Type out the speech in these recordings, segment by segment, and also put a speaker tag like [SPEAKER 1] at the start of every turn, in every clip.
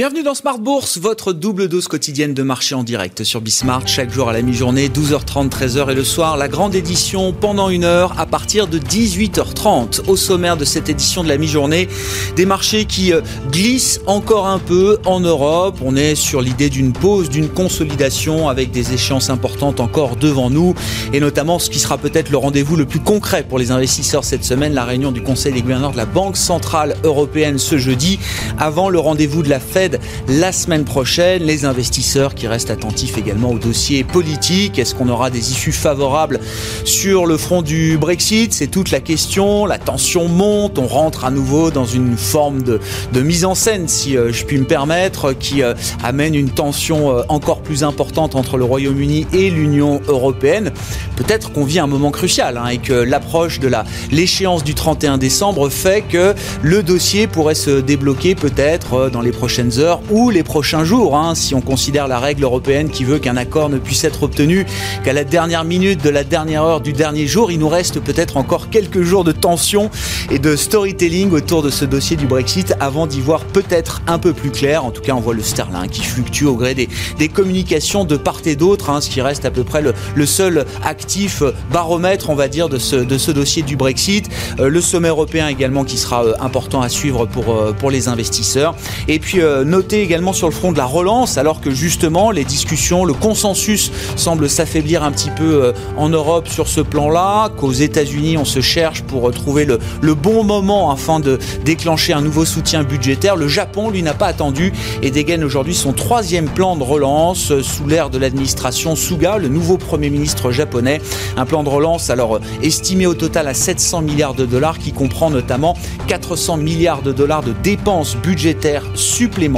[SPEAKER 1] Bienvenue dans Smart Bourse, votre double dose quotidienne de marché en direct sur Bismart, chaque jour à la mi-journée, 12h30, 13h et le soir, la grande édition pendant une heure à partir de 18h30. Au sommaire de cette édition de la mi-journée, des marchés qui euh, glissent encore un peu en Europe. On est sur l'idée d'une pause, d'une consolidation avec des échéances importantes encore devant nous et notamment ce qui sera peut-être le rendez-vous le plus concret pour les investisseurs cette semaine, la réunion du Conseil des gouverneurs de la Banque Centrale Européenne ce jeudi, avant le rendez-vous de la Fed la semaine prochaine. Les investisseurs qui restent attentifs également au dossier politique. Est-ce qu'on aura des issues favorables sur le front du Brexit? C'est toute la question. La tension monte. On rentre à nouveau dans une forme de, mise en scène, si euh, je puis me permettre, qui euh, amène une tension euh, encore plus importante entre le Royaume-Uni et l'Union européenne. Peut-être qu'on vit un moment crucial hein, et que l'approche de l'échéance du 31 décembre fait que le dossier pourrait se débloquer peut-être dans les prochaines heures ou les prochains jours, hein, si on considère la règle européenne qui veut qu'un accord ne puisse être obtenu qu'à la dernière minute de la dernière heure du dernier jour. Il nous reste peut-être encore quelques jours de tension et de storytelling autour de ce dossier du Brexit avant d'y voir peut-être un peu plus clair. En tout cas, on voit le sterling qui fluctue au gré des, communications de part et d'autre, hein, ce qui reste à peu près le, seul actif baromètre, on va dire, de ce, dossier du Brexit. Euh, le sommet européen également qui sera euh, important à suivre euh, pour les investisseurs. Et puis, Notez également sur le front de la relance, alors que justement les discussions, le consensus semble s'affaiblir un petit peu euh, en Europe sur ce plan-là, qu'aux États-Unis on se cherche pour trouver le, le, bon moment afin de déclencher un nouveau soutien budgétaire. Le Japon, lui, n'a pas attendu et dégaine aujourd'hui son troisième plan de relance euh, sous l'ère de l'administration Suga, le nouveau Premier ministre japonais. Un plan de relance alors euh, estimé au total à 700 milliards de dollars qui comprend notamment 400 milliards de dollars de dépenses budgétaires supplémentaires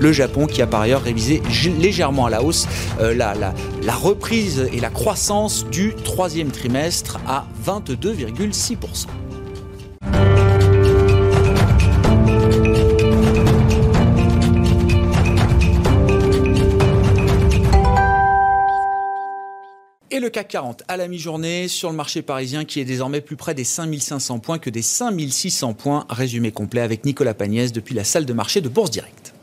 [SPEAKER 1] le Japon qui a par ailleurs révisé légèrement à la hausse euh, la, la reprise et la croissance du troisième trimestre à 22,6%. Le CAC 40 à la mi-journée sur le marché parisien qui est désormais plus près des 5500 points que des 5600 points. Résumé complet avec Nicolas Pagnès depuis la salle de marché de Bourse Direct.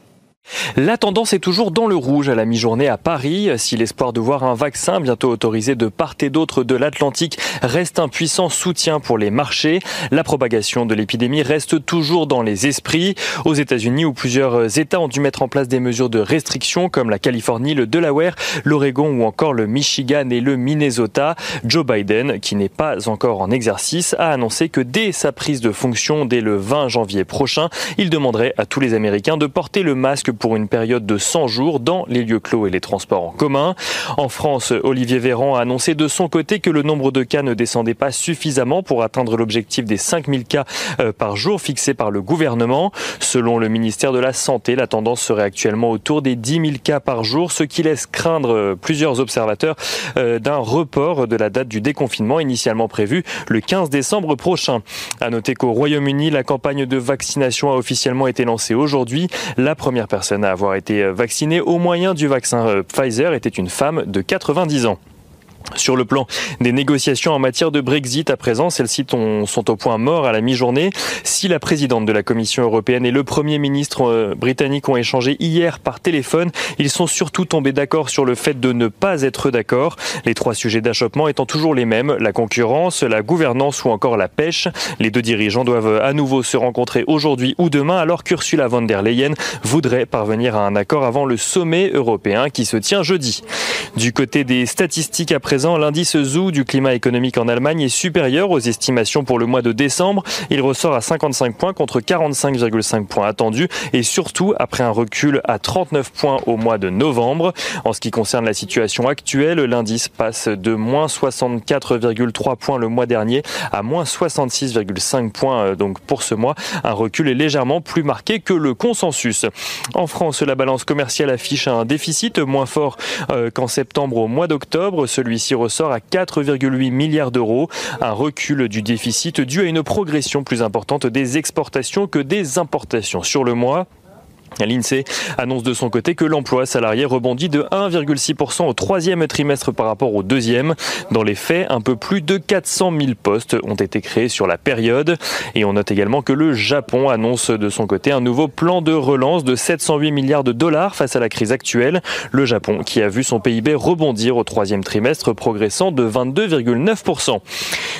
[SPEAKER 2] La tendance est toujours dans le rouge à la mi-journée à Paris. Si l'espoir de voir un vaccin bientôt autorisé de part et d'autre de l'Atlantique reste un puissant soutien pour les marchés, la propagation de l'épidémie reste toujours dans les esprits. Aux États-Unis, où plusieurs États ont dû mettre en place des mesures de restriction, comme la Californie, le Delaware, l'Oregon ou encore le Michigan et le Minnesota, Joe Biden, qui n'est pas encore en exercice, a annoncé que dès sa prise de fonction, dès le 20 janvier prochain, il demanderait à tous les Américains de porter le masque pour une période de 100 jours dans les lieux clos et les transports en commun. En France, Olivier Véran a annoncé de son côté que le nombre de cas ne descendait pas suffisamment pour atteindre l'objectif des 5000 cas euh, par jour fixé par le gouvernement. Selon le ministère de la Santé, la tendance serait actuellement autour des 10 000 cas par jour, ce qui laisse craindre euh, plusieurs observateurs euh, d'un report de la date du déconfinement initialement prévu le 15 décembre prochain. À noter qu'au Royaume-Uni, la campagne de vaccination a officiellement été lancée aujourd'hui. La première personne à avoir été vaccinée au moyen du vaccin euh, Pfizer était une femme de 90 ans. Sur le plan des négociations en matière de Brexit, à présent, celles-ci sont au point mort à la mi-journée. Si la présidente de la Commission européenne et le Premier ministre euh, britannique ont échangé hier par téléphone, ils sont surtout tombés d'accord sur le fait de ne pas être d'accord. Les trois sujets d'achoppement étant toujours les mêmes, la concurrence, la gouvernance ou encore la pêche. Les deux dirigeants doivent à nouveau se rencontrer aujourd'hui ou demain alors qu'Ursula von der Leyen voudrait parvenir à un accord avant le sommet européen qui se tient jeudi. Du côté des statistiques après présent, l'indice ZOO du climat économique en Allemagne est supérieur aux estimations pour le mois de décembre. Il ressort à 55 points contre 45,5 points attendus et surtout après un recul à 39 points au mois de novembre. En ce qui concerne la situation actuelle, l'indice passe de moins 64,3 points le mois dernier à moins 66,5 points euh, donc pour ce mois. Un recul est légèrement plus marqué que le consensus. En France, la balance commerciale affiche un déficit moins fort euh, qu'en septembre au mois d'octobre. Celui celui ressort à 4,8 milliards d'euros, un recul du déficit dû à une progression plus importante des exportations que des importations sur le mois. L'INSEE annonce de son côté que l'emploi salarié rebondit de 1,6% au troisième trimestre par rapport au deuxième. Dans les faits, un peu plus de 400 000 postes ont été créés sur la période. Et on note également que le Japon annonce de son côté un nouveau plan de relance de 708 milliards de dollars face à la crise actuelle. Le Japon qui a vu son PIB rebondir au troisième trimestre, progressant de 22,9%.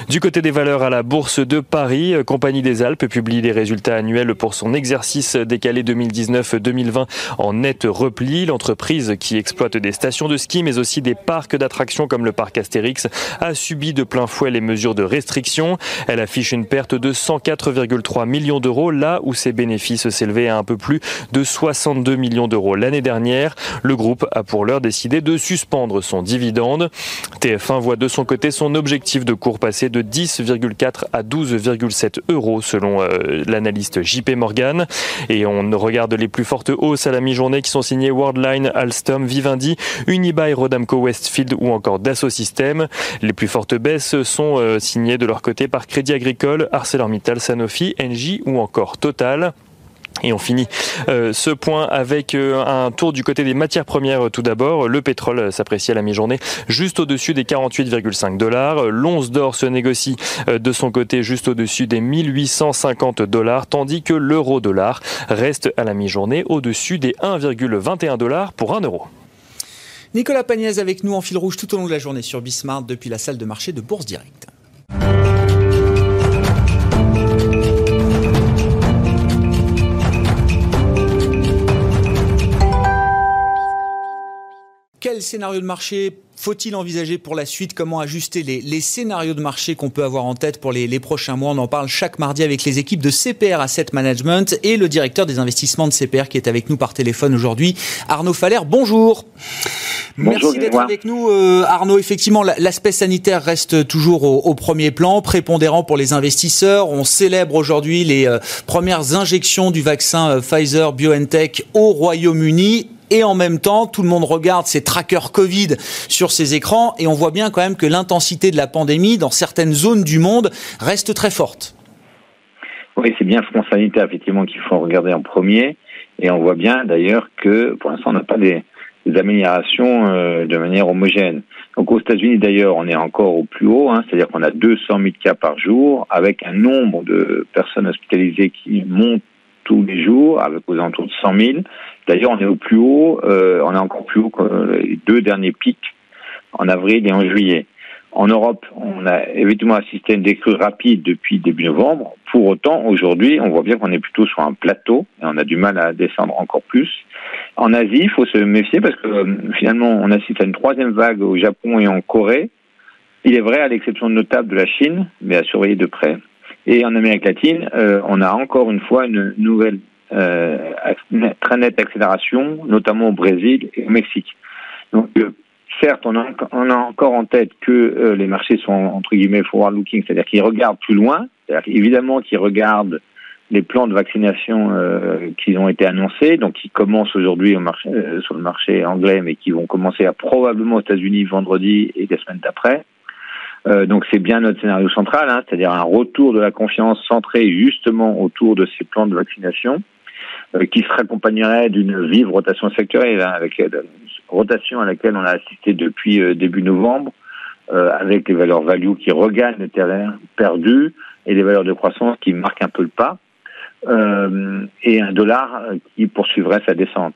[SPEAKER 2] Du côté des valeurs à la Bourse de Paris, Compagnie des Alpes publie les résultats annuels pour son exercice décalé 2019 2020 en net repli. L'entreprise qui exploite des stations de ski mais aussi des parcs d'attractions comme le parc Astérix a subi de plein fouet les mesures de restriction. Elle affiche une perte de 104,3 millions d'euros là où ses bénéfices s'élevaient à un peu plus de 62 millions d'euros l'année dernière. Le groupe a pour l'heure décidé de suspendre son dividende. TF1 voit de son côté son objectif de cours passer de 10,4 à 12,7 euros selon euh, l'analyste JP Morgan. Et on regarde les plus fortes hausses à la mi-journée qui sont signées Worldline, Alstom, Vivendi, Unibail, Rodamco, Westfield ou encore Dassault Systèmes. Les plus fortes baisses sont euh, signées de leur côté par Crédit Agricole, ArcelorMittal, Sanofi, Engie ou encore Total. Et on finit euh, ce point avec euh, un tour du côté des matières premières tout d'abord. Le pétrole s'apprécie à la mi-journée juste au-dessus des 48,5 dollars. L'once d'or se négocie euh, de son côté juste au-dessus des 1850 dollars, tandis que l'euro-dollar reste à la mi-journée au-dessus des 1,21 dollars pour 1 euro.
[SPEAKER 1] Nicolas Pagnès avec nous en fil rouge tout au long de la journée sur Bismarck depuis la salle de marché de Bourse Directe. Quel scénario de marché faut-il envisager pour la suite? Comment ajuster les, scénarios de marché qu'on peut avoir en tête pour les, prochains mois? On en parle chaque mardi avec les équipes de CPR Asset Management et le directeur des investissements de CPR qui est avec nous par téléphone aujourd'hui, Arnaud Faller. Bonjour. Merci d'être avec nous, euh, Arnaud. Effectivement, l'aspect sanitaire reste toujours au, premier plan, prépondérant pour les investisseurs. On célèbre aujourd'hui les euh, premières injections du vaccin euh, Pfizer BioNTech au Royaume-Uni et en même temps, tout le monde regarde ces trackers Covid sur ces écrans et on voit bien quand même que l'intensité de la pandémie dans certaines zones du monde reste très forte.
[SPEAKER 3] Oui, c'est bien le front sanitaire effectivement qu'il faut regarder en premier et on voit bien d'ailleurs que pour l'instant on n'a pas des, améliorations euh, de manière homogène. Donc aux États-Unis d'ailleurs, on est encore au plus haut, hein, c'est-à-dire qu'on a 200 000 cas par jour, avec un nombre de personnes hospitalisées qui monte tous les jours, avec aux alentours de 100 000. D'ailleurs, on est au plus haut, euh, on est encore plus haut que les deux derniers pics en avril et en juillet. En Europe, on a évidemment assisté à une décrue rapide depuis début novembre. Pour autant, aujourd'hui, on voit bien qu'on est plutôt sur un plateau et on a du mal à descendre encore plus. En Asie, il faut se méfier parce que euh, finalement, on assiste à une troisième vague au Japon et en Corée. Il est vrai, à l'exception notable de la Chine, mais à surveiller de près. Et en Amérique latine, euh, on a encore une fois une nouvelle euh, très nette accélération, notamment au Brésil et au Mexique. Donc, euh, certes, on a, on a, encore en tête que euh, les marchés sont entre guillemets forward-looking, c'est-à-dire qu'ils regardent plus loin, c'est-à-dire évidemment qu'ils regardent les plans de vaccination euh, qui ont été annoncés, donc qui commencent aujourd'hui au marché, sur le marché anglais, mais qui vont commencer à probablement aux États-Unis vendredi et des semaines d'après. Euh, donc c'est bien notre scénario central, hein, c'est-à-dire un retour de la confiance centré justement autour de ces plans de vaccination, euh, qui se raccompagnerait d'une vive rotation sectorielle, hein, avec une euh, rotation à laquelle on a assisté depuis début novembre, avec les valeurs value qui regagnent le terrain perdu et les valeurs de croissance qui marquent un peu le pas, et un dollar qui poursuivrait sa descente.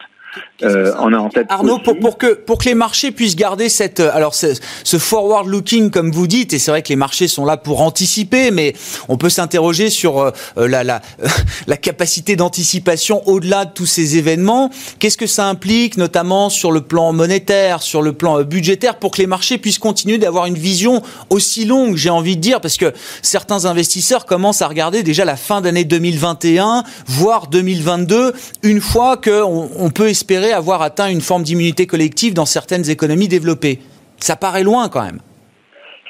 [SPEAKER 1] Euh, on a en tête Arnaud, pour, pour, que pour que les marchés puissent garder cette euh, alors ce, ce forward looking comme vous dites, et c'est vrai que les marchés sont là pour anticiper, mais on peut s'interroger sur euh, la la, la capacité d'anticipation au-delà de tous ces événements. Qu'est-ce que ça implique, notamment sur le plan monétaire, sur le plan budgétaire, pour que les marchés puissent continuer d'avoir une vision aussi longue, j'ai envie de dire, parce que certains investisseurs commencent à regarder déjà la fin d'année 2021, voire 2022, une fois qu'on on peut espérer espérer avoir atteint une forme d'immunité collective dans certaines économies développées. Ça paraît loin quand même.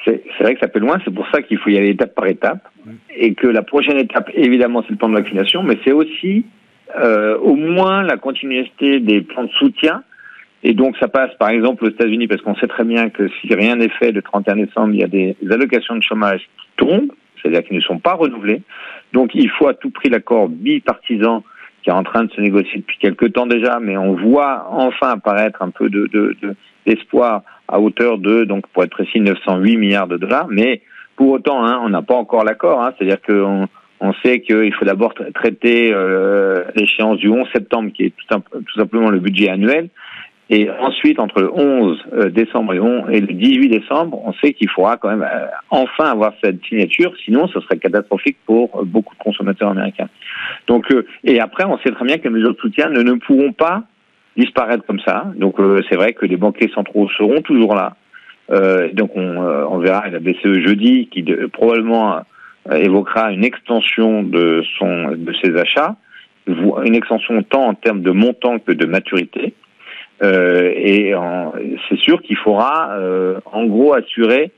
[SPEAKER 3] C'est vrai que ça fait loin, c'est pour ça qu'il faut y aller étape par étape. Et que la prochaine étape, évidemment, c'est le plan de vaccination, mais c'est aussi euh, au moins la continuité des plans de soutien. Et donc ça passe par exemple aux États-Unis, parce qu'on sait très bien que si rien n'est fait le 31 décembre, il y a des allocations de chômage qui tombent, c'est-à-dire qui ne sont pas renouvelées. Donc il faut à tout prix l'accord bipartisan qui est en train de se négocier depuis quelques temps déjà, mais on voit enfin apparaître un peu de, d'espoir à hauteur de, donc pour être précis, 908 milliards de dollars. Mais pour autant, hein, on n'a pas encore l'accord. Hein, c'est-à-dire qu'on on sait qu'il faut d'abord traiter euh, l'échéance du 11 septembre, qui est tout, tout, simplement le budget annuel. Et ensuite, entre le 11 euh, décembre et, le 18 décembre, on sait qu'il faudra quand même euh, enfin avoir cette signature, sinon ce serait catastrophique pour beaucoup de consommateurs américains. Donc, et après, on sait très bien que les mesures de soutien ne, pourront pas disparaître comme ça. Donc, c'est vrai que les banquiers centraux seront toujours là. donc, on, on verra la BCE jeudi, qui probablement euh, évoquera une extension de son de ses achats, une extension tant en termes de montant que de maturité. Euh, et c'est sûr qu'il faudra, euh, en gros, assurer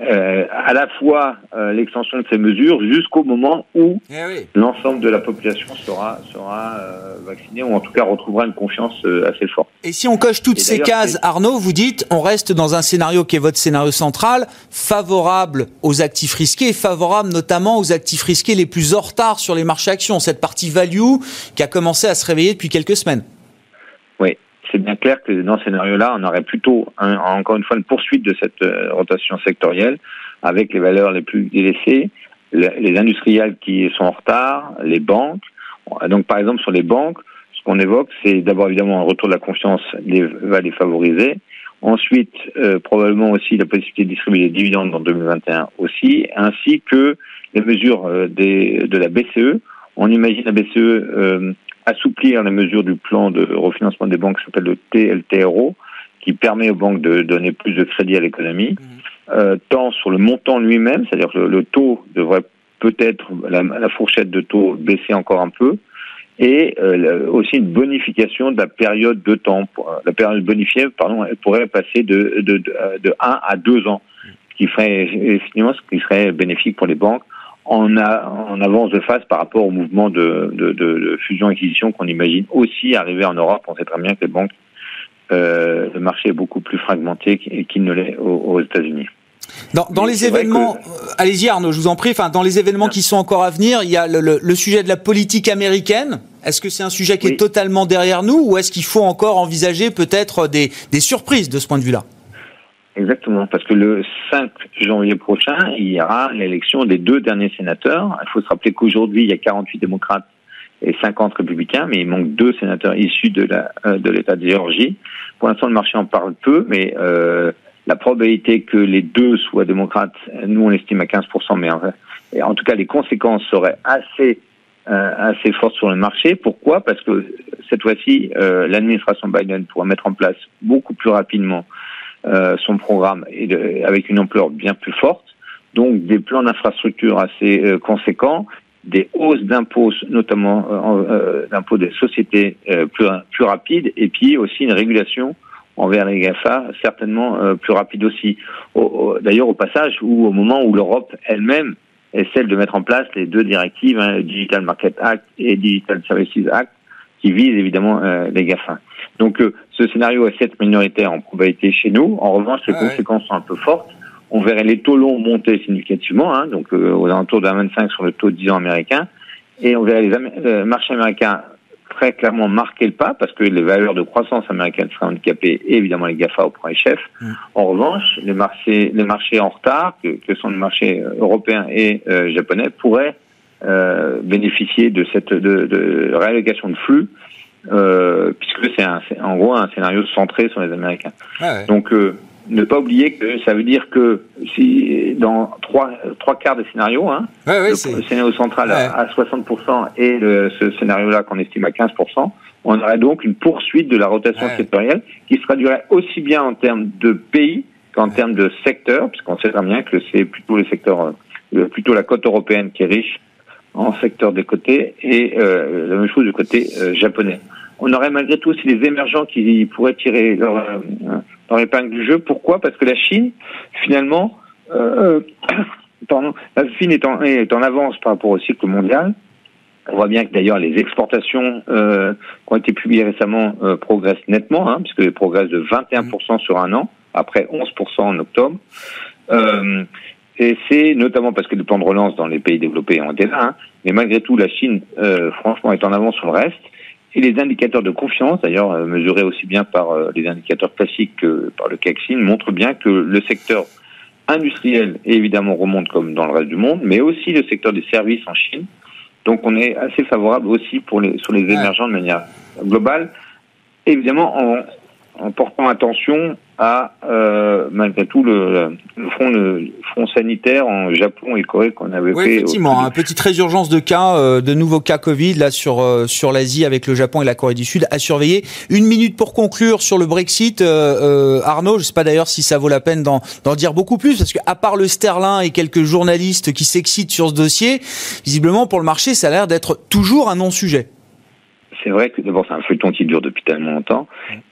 [SPEAKER 3] euh, à la fois euh, l'extension de ces mesures jusqu'au moment où eh l'ensemble de la population sera sera euh, vaccinée ou en tout cas retrouvera une confiance assez forte.
[SPEAKER 1] Et si on coche toutes ces cases, Arnaud, vous dites, on reste dans un scénario qui est votre scénario central, favorable aux actifs risqués, favorable notamment aux actifs risqués les plus en retard sur les marchés actions, cette partie value qui a commencé à se réveiller depuis quelques semaines
[SPEAKER 3] c'est bien clair que dans ce scénario-là, on aurait plutôt, encore une fois, une poursuite de cette euh, rotation sectorielle avec les valeurs les plus délaissées, les industriels qui sont en retard, les banques. Donc, par exemple, sur les banques, ce qu'on évoque, c'est d'abord évidemment un retour de la confiance les, va les favoriser. Ensuite, euh, probablement aussi la possibilité de distribuer des dividendes en 2021 aussi, ainsi que les mesures euh, de la BCE. On imagine la BCE assouplir les mesures du plan de refinancement des banques qui s'appelle le TLTRO, qui permet aux banques de donner plus de crédit à l'économie, mmh. euh, tant sur le montant lui-même, c'est-à-dire que le, taux devrait peut-être, la, fourchette de taux baisser encore un peu, et euh, aussi une bonification de la période de temps. La période bonifiée, pardon, elle pourrait passer de, de, de, de 1 à 2 ans, ce qui ferait finalement ce qui serait bénéfique pour les banques en, en avance de face par rapport au mouvement de, de, de, fusion-acquisition qu'on imagine aussi arriver en Europe. On sait très bien que les banques, euh, le marché est beaucoup plus fragmenté qu'il ne l'est aux, États-Unis.
[SPEAKER 1] Dans, dans les événements, euh, allez-y Arnaud, je vous en prie. Enfin, dans les événements qui sont encore à venir, il y a le, le, sujet de la politique américaine. Est-ce que c'est un sujet qui est totalement derrière nous, ou est-ce qu'il faut encore envisager peut-être des, des surprises de ce point de vue-là?
[SPEAKER 3] Exactement, parce que le 5 janvier prochain, il y aura l'élection des deux derniers sénateurs. Il faut se rappeler qu'aujourd'hui, il y a 48 démocrates et 50 républicains, mais il manque deux sénateurs issus de euh, de l'État de Géorgie. Pour l'instant, le marché en parle peu, mais euh, la probabilité que les deux soient démocrates, nous on l'estime à 15%, mais en, tout cas les conséquences seraient assez euh, assez fortes sur le marché. Pourquoi? Parce que cette fois-ci, euh, l'administration Biden pourra mettre en place beaucoup plus rapidement son programme est avec une ampleur bien plus forte, donc des plans d'infrastructure assez euh, conséquents, des hausses d'impôts, notamment euh, d'impôts des sociétés plus, plus rapides, et puis aussi une régulation envers les GAFA, certainement plus rapide aussi. D'ailleurs, au passage, ou au moment où l'Europe elle-même celle de mettre en place les deux directives, hein, Digital Market Act et Digital Services Act, qui visent évidemment les GAFA. Donc euh, ce scénario est cette minoritaire en probabilité chez nous. En revanche, les conséquences sont un peu fortes. On verrait les taux longs monter significativement, hein, donc euh, aux alentours d'un 25 sur le taux de 10 ans américain, et on verrait les euh, marchés américains très clairement marquer le pas parce que les valeurs de croissance américaines seraient handicapées et évidemment les GAFA au premier chef. En revanche, les marchés, les marchés en retard, que, sont les marchés européens et japonais, pourraient bénéficier de cette de, de réallocation de flux euh, puisque c'est en gros un scénario centré sur les Américains. Ah Donc euh, ne pas oublier que ça veut dire que si dans trois trois quarts des scénarios, hein, le, scénario central à, 60% et le, ce scénario-là qu'on estime à 15%, on aurait donc une poursuite de la rotation sectorielle qui se traduirait aussi bien en termes de pays qu'en termes de secteur, puisqu'on sait très bien que c'est plutôt les secteurs, euh, plutôt la côte européenne qui est riche en secteur des côtés et euh, la même chose du côté euh, japonais. On aurait malgré tout aussi les émergents qui pourraient tirer leur, euh, épingle du jeu. Pourquoi? Parce que la Chine, finalement, la Chine est en, avance par rapport au cycle mondial. On voit bien que d'ailleurs les exportations qui ont été publiées récemment progressent nettement, hein, puisqu'elles progressent de 21% sur un an, après 11% en octobre. C'est notamment parce que le plan de relance dans les pays développés ont été là, hein, mais malgré tout, la Chine, euh, franchement, est en avance sur le reste. Et les indicateurs de confiance, d'ailleurs euh, mesurés aussi bien par euh, les indicateurs classiques que par le CAC-Chine, montrent bien que le secteur industriel, évidemment, remonte comme dans le reste du monde, mais aussi le secteur des services en Chine. Donc on est assez favorable aussi pour les, sur les émergents de manière globale. Évidemment, en, en portant attention à euh, malgré tout le, le, front, le front sanitaire en Japon et Corée qu'on avait
[SPEAKER 1] oui,
[SPEAKER 3] fait.
[SPEAKER 1] Effectivement, une petite résurgence de cas, euh, de nouveaux cas Covid là sur euh, sur l'Asie avec le Japon et la Corée du Sud à surveiller. Une minute pour conclure sur le Brexit, euh, Arnaud. Je sais pas d'ailleurs si ça vaut la peine d'en dire beaucoup plus parce que à part le Sterling et quelques journalistes qui s'excitent sur ce dossier, visiblement pour le marché, ça a l'air d'être toujours un non-sujet
[SPEAKER 3] c'est vrai que d'abord c'est un feuilleton qui dure depuis tellement longtemps.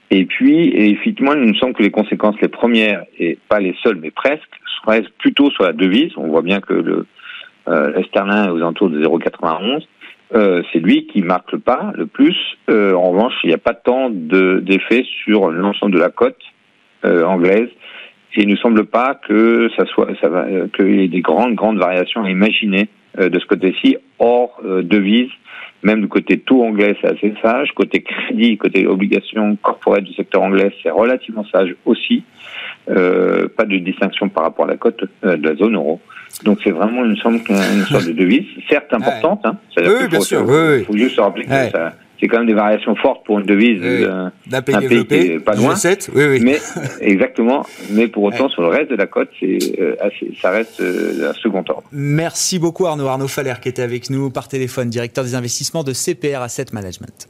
[SPEAKER 3] Et puis, effectivement, il me semble que les conséquences les premières, et pas les seules, mais presque, seraient plutôt sur la devise. On voit bien que le euh, est aux alentours de 0,91. Euh, c'est lui qui marque le pas le plus. Euh, en revanche, il n'y a pas tant d'effet sur l'ensemble de la cote euh, anglaise. Et il ne semble pas que ça soit, ça va, euh, qu'il y ait des grandes, grandes variations à imaginer euh, de ce côté-ci, hors devise même du côté taux anglais, c'est assez sage. Côté crédit, côté obligation corporate du secteur anglais, c'est relativement sage aussi. Euh, pas de distinction par rapport à la cote euh, de la zone euro. Donc c'est vraiment une, une sorte de devise, certes importante. Hein,
[SPEAKER 1] oui, bien sûr. Il
[SPEAKER 3] faut, juste se rappeler que ça, c'est quand même des variations fortes pour une devise
[SPEAKER 1] d'un euh, pays, développé,
[SPEAKER 3] pas loin.
[SPEAKER 1] oui, oui.
[SPEAKER 3] Mais exactement. Mais pour autant, sur le reste de la cote, c'est euh, ça reste euh, un second ordre.
[SPEAKER 1] Merci beaucoup Arnaud Arnaud Faller qui était avec nous par téléphone, directeur des investissements de CPR Asset Management.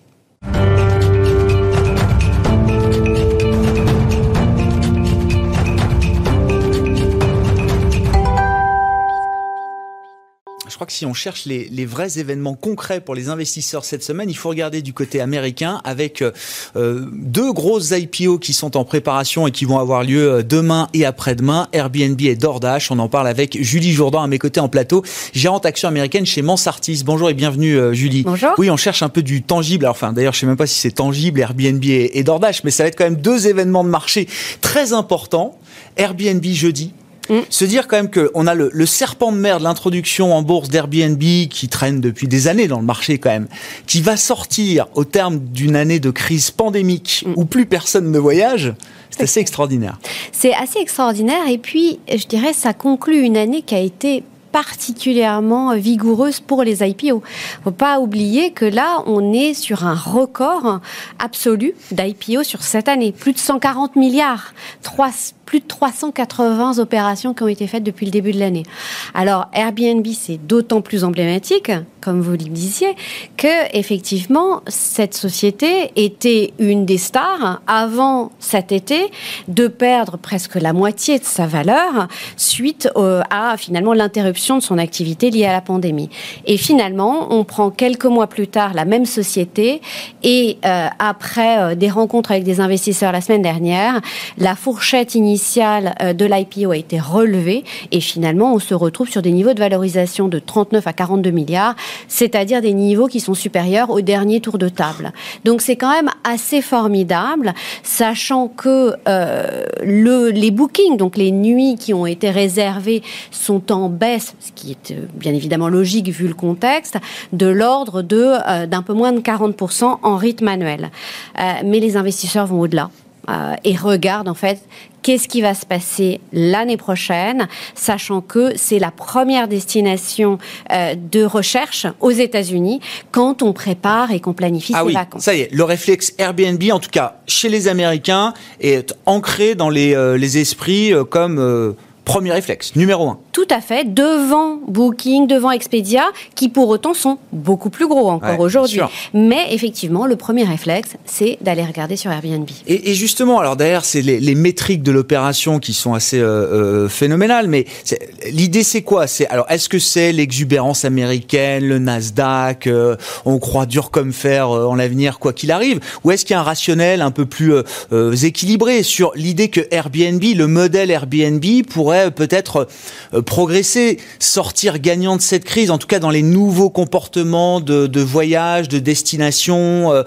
[SPEAKER 1] Je crois que si on cherche les, les, vrais événements concrets pour les investisseurs cette semaine, il faut regarder du côté américain avec euh, deux grosses IPO qui sont en préparation et qui vont avoir lieu euh, demain et après-demain, Airbnb et DoorDash. On en parle avec Julie Jourdan à mes côtés en plateau, gérante action américaine chez Mansartis. Bonjour et bienvenue euh, Julie.
[SPEAKER 4] Bonjour.
[SPEAKER 1] Oui, on cherche un peu du tangible. Alors, enfin, d'ailleurs, je sais même pas si c'est tangible Airbnb et, et DoorDash, mais ça va être quand même deux événements de marché très importants. Airbnb jeudi, Mm. Se dire quand même qu'on a le, le, serpent de mer de l'introduction en bourse d'Airbnb qui traîne depuis des années dans le marché quand même, qui va sortir au terme d'une année de crise pandémique mm. où plus personne ne voyage. C'est assez extraordinaire.
[SPEAKER 4] C'est assez extraordinaire et puis je dirais ça conclut une année qui a été particulièrement vigoureuse pour les IPO. Faut pas oublier que là, on est sur un record absolu d'IPO sur cette année. Plus de 140 milliards. 3, plus de 380 opérations qui ont été faites depuis le début de l'année. Alors Airbnb, c'est d'autant plus emblématique, comme vous le disiez, que effectivement cette société était une des stars avant cet été de perdre presque la moitié de sa valeur suite à finalement l'interruption de son activité liée à la pandémie. Et finalement, on prend quelques mois plus tard la même société et euh, après euh, des rencontres avec des investisseurs la semaine dernière, la fourchette initiale euh, de l'IPO a été relevée et finalement on se retrouve sur des niveaux de valorisation de 39 à 42 milliards, c'est-à-dire des niveaux qui sont supérieurs au dernier tour de table. Donc c'est quand même assez formidable, sachant que le, les bookings, donc les nuits qui ont été réservées, sont en baisse, ce qui est euh, bien évidemment logique vu le contexte, de l'ordre de d'un peu moins de 40% en rythme annuel. mais les investisseurs vont au-delà. et regardent en fait qu'est-ce qui va se passer l'année prochaine, sachant que c'est la première destination euh, de recherche aux États-Unis quand on prépare et qu'on planifie
[SPEAKER 1] ah
[SPEAKER 4] ses
[SPEAKER 1] oui,
[SPEAKER 4] vacances.
[SPEAKER 1] Ça y est, le réflexe Airbnb, en tout cas chez les Américains, est ancré dans les, euh, les esprits euh, comme premier réflexe, numéro un.
[SPEAKER 4] Tout à fait, devant Booking, devant Expedia, qui pour autant sont beaucoup plus gros encore aujourd'hui. Mais effectivement, le premier réflexe, c'est d'aller regarder sur Airbnb.
[SPEAKER 1] Et, et justement, alors derrière, c'est les, les, métriques de l'opération qui sont assez euh, euh, phénoménales. Mais l'idée, c'est quoi? C'est alors, est-ce que c'est l'exubérance américaine, le Nasdaq euh, On croit dur comme fer euh, en l'avenir, quoi qu'il arrive? Ou est-ce qu'il y a un rationnel un peu plus équilibré sur l'idée que Airbnb, le modèle Airbnb, pourrait pourrait peut-être progresser, sortir gagnant de cette crise, en tout cas dans les nouveaux comportements de, de voyage, de destination,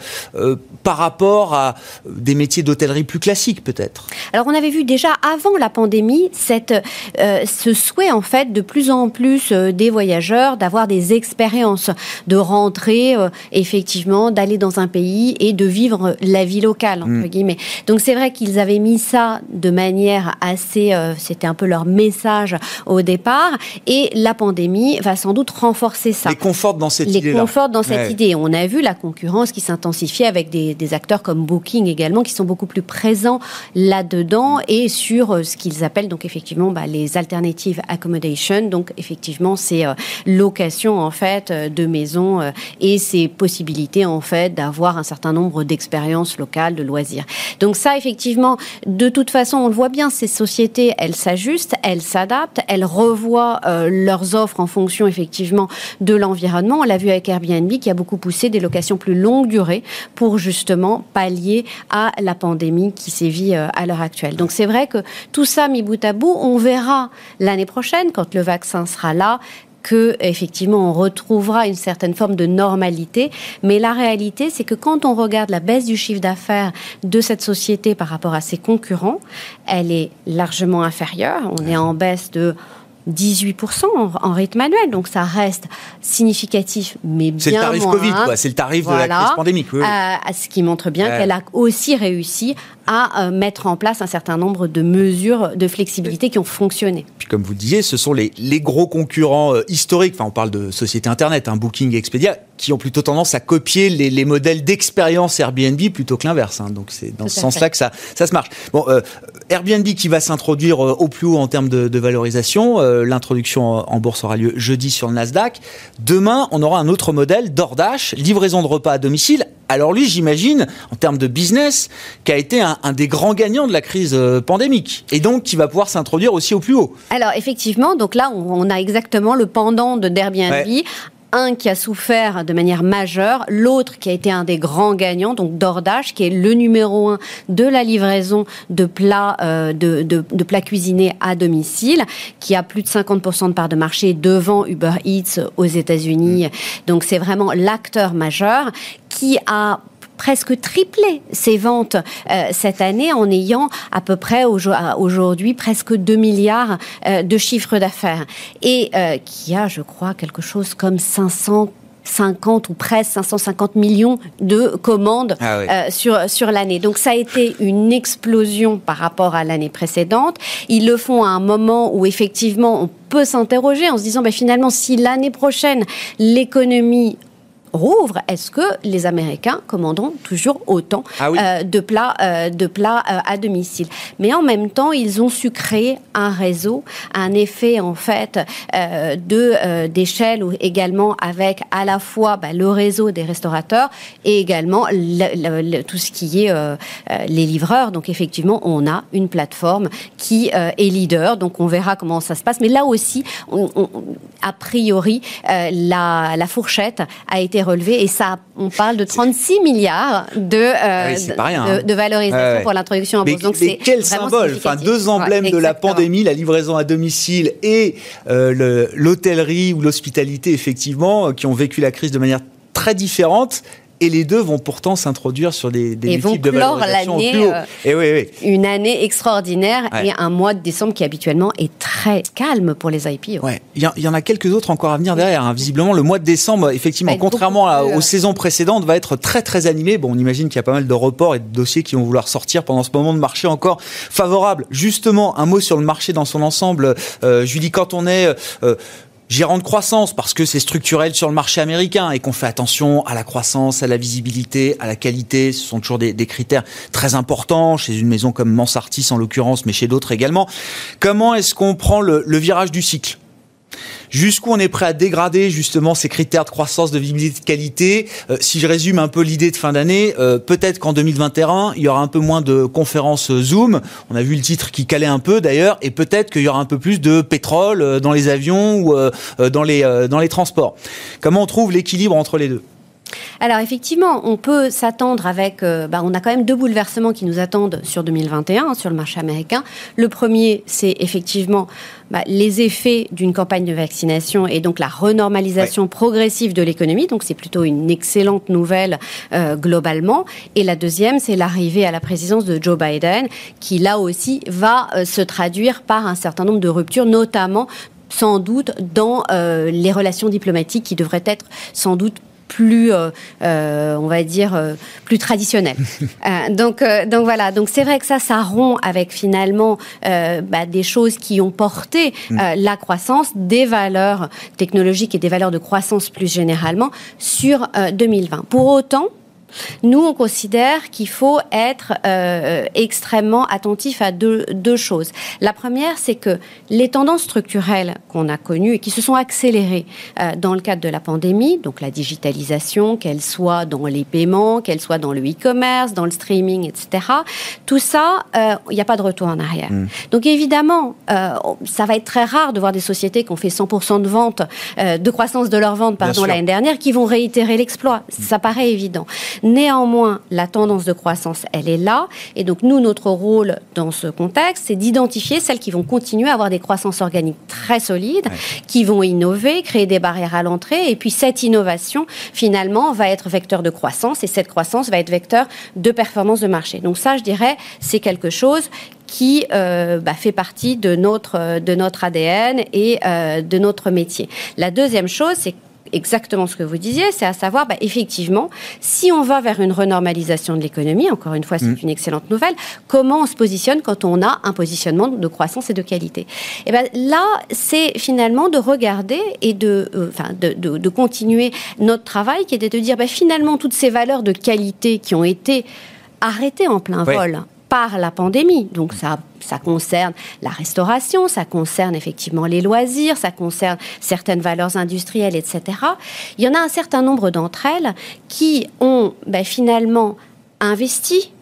[SPEAKER 1] par rapport à des métiers d'hôtellerie plus classiques peut-être
[SPEAKER 4] Alors on avait vu déjà avant la pandémie cette, ce souhait en fait de plus en plus des voyageurs d'avoir des expériences, de rentrer effectivement, d'aller dans un pays et de vivre la vie locale, entre mm. guillemets. Donc c'est vrai qu'ils avaient mis ça de manière assez, euh, c'était un peu leur message au départ, et la pandémie va sans doute renforcer ça.
[SPEAKER 1] Les conforte dans cette
[SPEAKER 4] idée. Les conforte dans cette idée. On a vu la concurrence qui s'intensifie avec des, acteurs comme Booking également, qui sont beaucoup plus présents là-dedans et sur euh, ce qu'ils appellent donc effectivement bah, les alternatives accommodation. Donc effectivement, c'est euh, location en fait de maisons et ces possibilités en fait d'avoir un certain nombre d'expériences locales, de loisirs. Donc ça, effectivement, de toute façon, on le voit bien, ces sociétés, elles s'ajustent, elles s'adaptent, elles revoient euh, leurs offres en fonction, effectivement, de l'environnement. On l'a vu avec Airbnb qui a beaucoup poussé des locations plus longue durée pour justement pallier à la pandémie qui sévit euh, à l'heure actuelle. Donc c'est vrai que tout ça mis bout à bout, on verra l'année prochaine, quand le vaccin sera là, que effectivement on retrouvera une certaine forme de normalité. Mais la réalité, c'est que quand on regarde la baisse du chiffre d'affaires de cette société par rapport à ses concurrents, elle est largement inférieure. On est en baisse de 18% en, rythme annuel, donc ça reste significatif, mais bien
[SPEAKER 1] C'est le tarif Covid, quoi. C'est le tarif de la crise pandémique.
[SPEAKER 4] Oui, euh, ce qui montre bien qu'elle a aussi réussi à euh, mettre en place un certain nombre de mesures de flexibilité qui ont fonctionné.
[SPEAKER 1] Puis comme vous le disiez, ce sont les, les gros concurrents euh, historiques, enfin on parle de sociétés Internet, un hein, Booking Expedia, qui ont plutôt tendance à copier les, les modèles d'expérience Airbnb plutôt que l'inverse. Hein. Donc c'est dans ce sens-là que ça, ça se marche. Bon, euh, Airbnb qui va s'introduire au plus haut en termes de, de valorisation, l'introduction en bourse aura lieu jeudi sur le Nasdaq. Demain, on aura un autre modèle, DoorDash, livraison de repas à domicile. Alors lui, j'imagine, en termes de business, qui a été un, un des grands gagnants de la crise euh, pandémique et donc qui va pouvoir s'introduire aussi au plus haut.
[SPEAKER 4] Alors effectivement, donc là on a exactement le pendant de Airbnb un qui a souffert de manière majeure, l'autre qui a été un des grands gagnants, donc DoorDash, qui est le numéro un de la livraison de plats, euh, de, de, plats cuisinés à domicile, qui a plus de 50% de part de marché devant Uber Eats aux États-Unis. Mm. Donc c'est vraiment l'acteur majeur qui a presque triplé ses ventes euh, cette année en ayant à peu près aujourd'hui presque 2 milliards euh, de chiffre d'affaires et euh, qui a, je crois, quelque chose comme 500 50 ou presque 550 millions de commandes ah sur, sur l'année. Donc ça a été une explosion par rapport à l'année précédente. Ils le font à un moment où effectivement on peut s'interroger en se disant ben, finalement si l'année prochaine l'économie rouvre, est-ce que les Américains commanderont toujours autant ah euh, de plats, euh, de plats euh, à domicile? Mais en même temps, ils ont su créer un réseau, un effet en fait de d'échelle ou également avec à la fois bah, le réseau des restaurateurs et également tout ce qui est les livreurs. Donc effectivement, on a une plateforme qui est leader. Donc on verra comment ça se passe. Mais là aussi, a priori, la, la fourchette a été relevé et ça, on parle de 36 milliards de, euh, hein. de, valorisation pour l'introduction en bourse.
[SPEAKER 1] Donc c'est quel symbole Enfin, deux emblèmes de la pandémie, la livraison à domicile et euh, l'hôtellerie ou l'hospitalité, effectivement, euh, qui ont vécu la crise de manière très différente et les deux vont pourtant s'introduire sur des, des multiples de valorisation plus haut. Euh,
[SPEAKER 4] et oui, oui. Une année extraordinaire et un mois de décembre qui habituellement est très calme pour les IPO.
[SPEAKER 1] Ouais. Il y, en a quelques autres encore à venir derrière. Hein. Visiblement, le mois de décembre, effectivement, contrairement aux euh, saisons précédentes, va être très très animé. Bon, on imagine qu'il y a pas mal de reports et de dossiers qui vont vouloir sortir pendant ce moment de marché encore favorable. Justement, un mot sur le marché dans son ensemble. Euh, Julie, quand on est euh, gérant de croissance parce que c'est structurel sur le marché américain et qu'on fait attention à la croissance, à la visibilité, à la qualité. Ce sont toujours des, critères très importants chez une maison comme Mansartis en l'occurrence, mais chez d'autres également. Comment est-ce qu'on prend le virage du cycle? Jusqu'où on est prêt à dégrader justement ces critères de croissance, de visibilité, de qualité euh, Si je résume un peu l'idée de fin d'année, euh, peut-être qu'en 2021, il y aura un peu moins de conférences Zoom. On a vu le titre qui calait un peu d'ailleurs, et peut-être qu'il y aura un peu plus de pétrole euh, dans les avions ou dans les dans les transports. Comment on trouve l'équilibre entre les deux?
[SPEAKER 4] Alors effectivement, on peut s'attendre avec, euh, bah, on a quand même deux bouleversements qui nous attendent sur 2021 hein, sur le marché américain. Le premier, c'est effectivement bah, les effets d'une campagne de vaccination et donc la renormalisation progressive de l'économie. Donc c'est plutôt une excellente nouvelle euh, globalement. Et la deuxième, c'est l'arrivée à la présidence de Joe Biden, qui là aussi va euh, se traduire par un certain nombre de ruptures, notamment sans doute dans les relations diplomatiques qui devraient être sans doute plus, euh, euh, on va dire, euh, plus traditionnel. donc, donc voilà. Donc c'est vrai que ça, ça rompt avec finalement bah, des choses qui ont porté mm. la croissance, des valeurs technologiques et des valeurs de croissance plus généralement sur 2020. Pour autant, nous, on considère qu'il faut être euh, extrêmement attentif à deux, deux choses. La première, c'est que les tendances structurelles qu'on a connues et qui se sont accélérées euh, dans le cadre de la pandémie, donc la digitalisation, qu'elle soit dans les paiements, qu'elle soit dans le e-commerce, dans le streaming, etc., tout ça, euh, il n'y a pas de retour en arrière. Mm. Donc évidemment, ça va être très rare de voir des sociétés qui ont fait 100% de vente, de croissance de leur vente, pardon, l'année dernière, qui vont réitérer l'exploit. Ça paraît évident. Néanmoins, la tendance de croissance, elle est là. Et donc, nous, notre rôle dans ce contexte, c'est d'identifier celles qui vont continuer à avoir des croissances organiques très solides, qui vont innover, créer des barrières à l'entrée. Et puis, cette innovation, finalement, va être vecteur de croissance. Et cette croissance va être vecteur de performance de marché. Donc, ça, je dirais, c'est quelque chose qui euh, bah, fait partie de notre, de notre ADN et euh, de notre métier. La deuxième chose, c'est exactement ce que vous disiez, c'est à savoir, bah, effectivement, si on va vers une renormalisation de l'économie, encore une fois, c'est mm. une excellente nouvelle, comment on se positionne quand on a un positionnement de croissance et de qualité? Et eh ben, Là, c'est finalement de regarder et de, euh, enfin, de, de, continuer notre travail, qui était de dire, bah, finalement, toutes ces valeurs de qualité qui ont été arrêtées en plein vol par la pandémie. Donc ça, ça concerne la restauration, ça concerne effectivement les loisirs, ça concerne certaines valeurs industrielles, etc. Il y en a un certain nombre d'entre elles qui ont ben, finalement investi,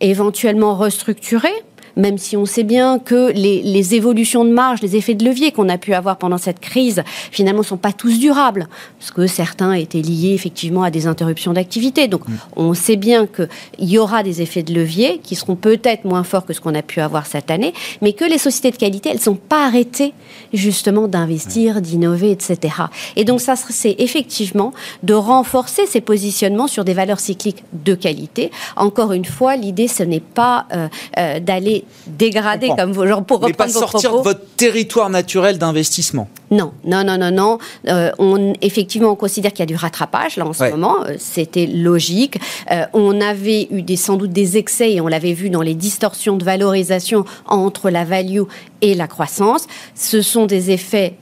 [SPEAKER 4] éventuellement restructuré, même si on sait bien que les, évolutions de marge, les effets de levier qu'on a pu avoir pendant cette crise, finalement, ne sont pas tous durables, parce que certains étaient liés effectivement à des interruptions d'activité. Donc, mm. on sait bien qu'il y aura des effets de levier qui seront peut-être moins forts que ce qu'on a pu avoir cette année, mais que les sociétés de qualité, elles ne sont pas arrêtées justement d'investir, d'innover, etc. Et donc, ça, c'est effectivement de renforcer ces positionnements sur des valeurs cycliques de qualité. Encore une fois, l'idée, ce n'est pas euh, euh, d'aller dégradé, comme vous, genre pour reprendre
[SPEAKER 1] Mais pas sortir de votre territoire naturel d'investissement.
[SPEAKER 4] Non, non, non, non, non. Euh, on, effectivement, on considère qu'il y a du rattrapage là en ce moment. Euh, c'était logique. Euh, on avait eu des, sans doute des excès et on l'avait vu dans les distorsions de valorisation entre la value et la croissance. Ce sont des effets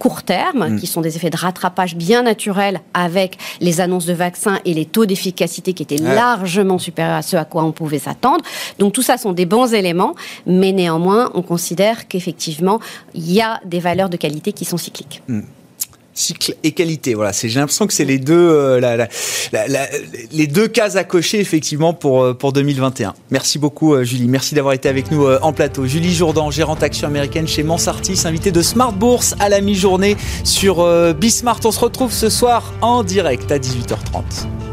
[SPEAKER 4] court terme, mm. qui sont des effets de rattrapage bien naturels avec les annonces de vaccins et les taux d'efficacité qui étaient largement supérieurs à ce à quoi on pouvait s'attendre. Donc tout ça sont des bons éléments, mais néanmoins, on considère qu'effectivement, il y a des valeurs de qualité qui sont cycliques. Mm
[SPEAKER 1] cycle et qualité. Voilà, j'ai l'impression que c'est les deux euh, les deux cases à cocher effectivement pour euh, pour 2021. Merci beaucoup euh, Julie, merci d'avoir été avec nous en plateau. Julie Jourdan, gérante action américaine chez Mansartis, invitée de Smart Bourse à la mi-journée sur Bismart. On se retrouve ce soir en direct à 18h30.